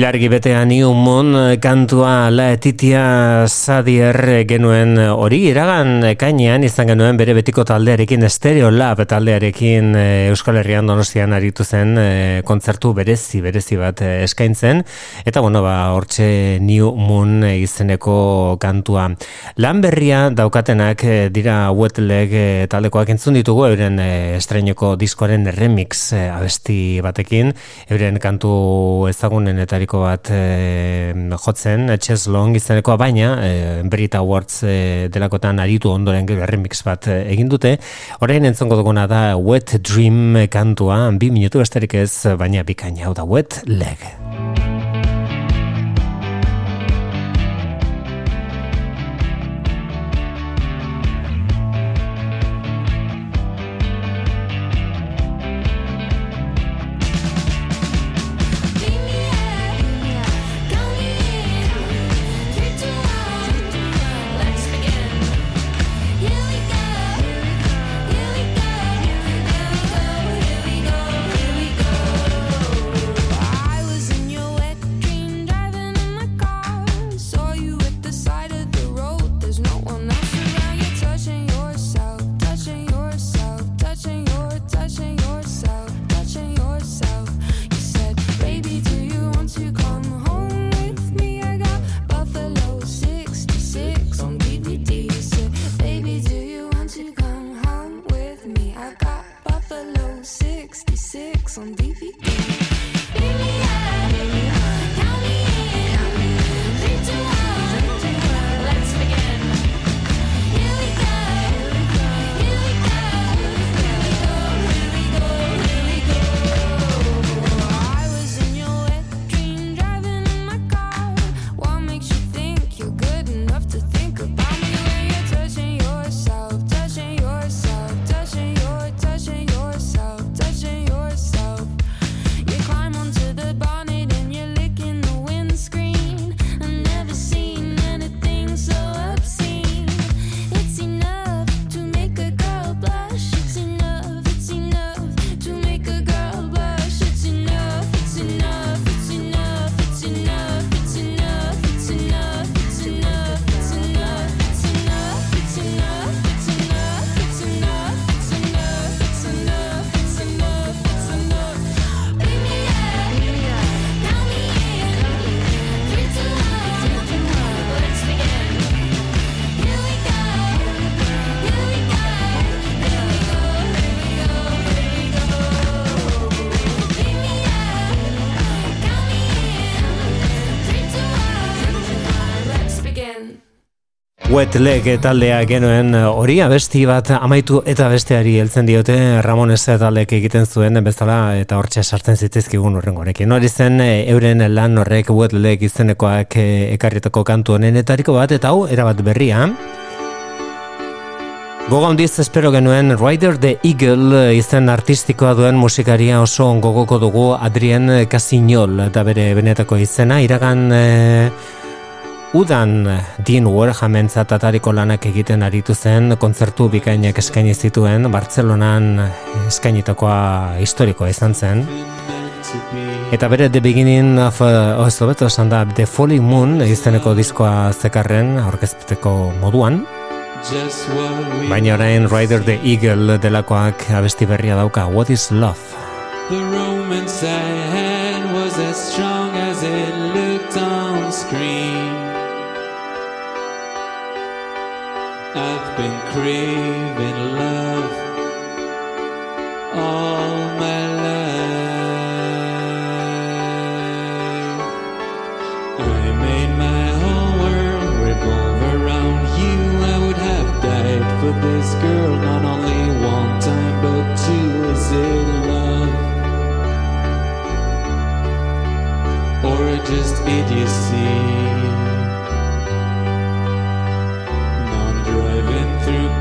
Speaker 2: Ilargi betean iun eh, kantua la etitia zadier genuen hori iragan kainean izan genuen bere betiko taldearekin Stereo Lab taldearekin eh, Euskal Herrian donostian aritu zen eh, kontzertu berezi, berezi bat eskaintzen eta bueno ba hortxe New Moon izeneko kantua. Lan berria daukatenak dira wetleg taldekoak entzun ditugu euren estreineko diskoaren remix abesti batekin euren kantu ezagunen atariko bat e, jotzen, Chess Long izanekoa baina, e, Brit Awards e, delakotan aritu ondoren remix bat egin dute. Orain entzongo duguna da Wet Dream kantua, bi minutu besterik ez, baina bikaina hau da Wet Leg. Wet Leg taldea genuen eh, hori abesti bat amaitu eta besteari heltzen diote Ramon ez taldek egiten zuen bezala eta hortxe sartzen zitezkigun urrengorekin. Hori zen eh, euren lan horrek Wet Leg izenekoak eh, ekarritako kantu honenetariko bat eta hau erabat berria. Gogo handiz espero genuen Rider the Eagle izen artistikoa duen musikaria oso gogoko dugu Adrien Casignol eta bere benetako izena iragan Udan Dean Warhamen zatatariko lanak egiten aritu zen kontzertu bikainak eskaini zituen Bartzelonan eskainitakoa historikoa izan zen Eta bere The Beginning of uh, Ozo beto esan da The Falling Moon izeneko diskoa zekarren aurkezteko moduan
Speaker 3: Baina orain Rider the
Speaker 2: Eagle delakoak abesti berria dauka What is Love?
Speaker 3: The romance I been craving love all my life. I made my whole world revolve around you. I would have died for this girl not only one time but two. Is it love or just idiocy?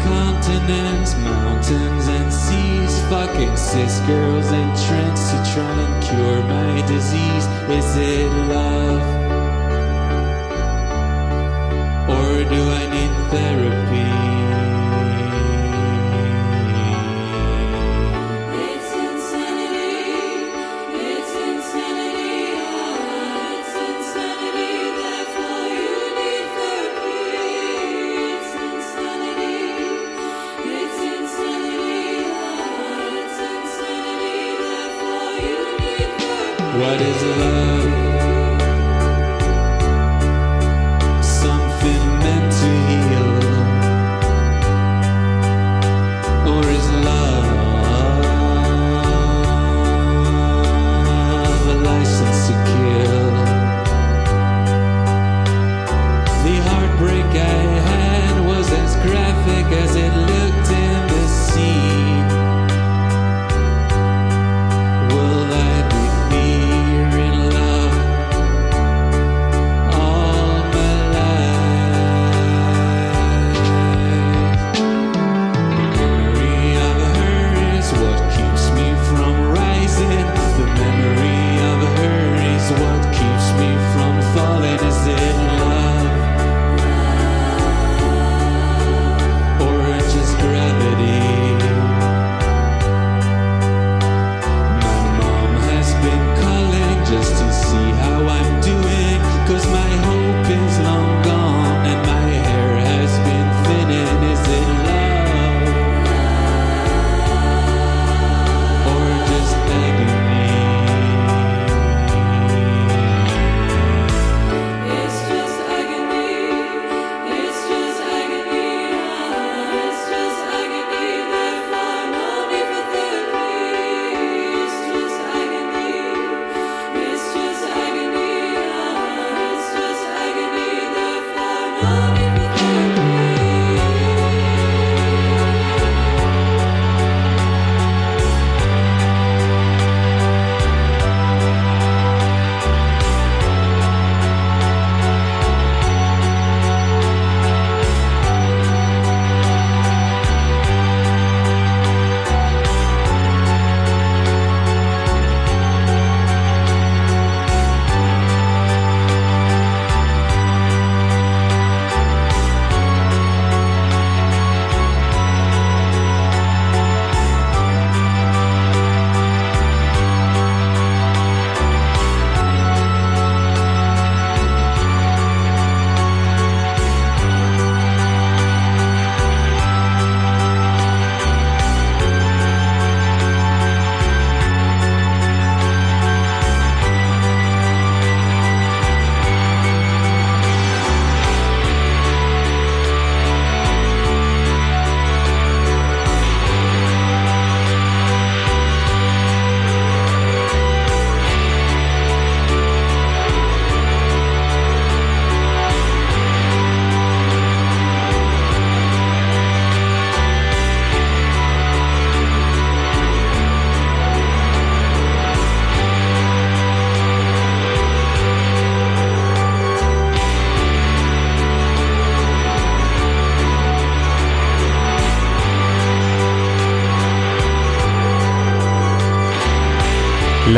Speaker 3: Continents, mountains and seas Fucking cis girls in trance to try and cure my disease Is it love? Or do I need therapy?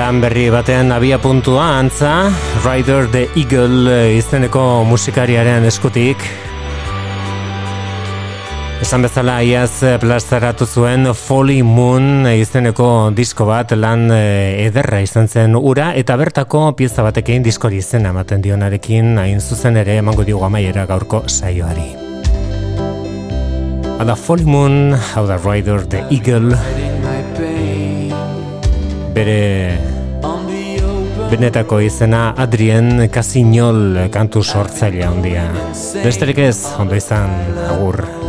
Speaker 2: Lan berri batean abia puntua antza Rider the Eagle eh, izeneko musikariaren eskutik. Esan bezala iaz plazaratu zuen Folly Moon izeneko disko bat lan eh, ederra izan zen ura eta bertako pieza batekin diskori izen ematen dionarekin hain zuzen ere emango diogu amaiera gaurko saioari. Ada Folly Moon, hau da Rider the Eagle, bere
Speaker 3: benetako
Speaker 2: izena Adrien Casinol kantu sortzailea ondia.
Speaker 3: Besterik ez, ondo izan, agur.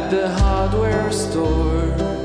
Speaker 3: at the hardware store.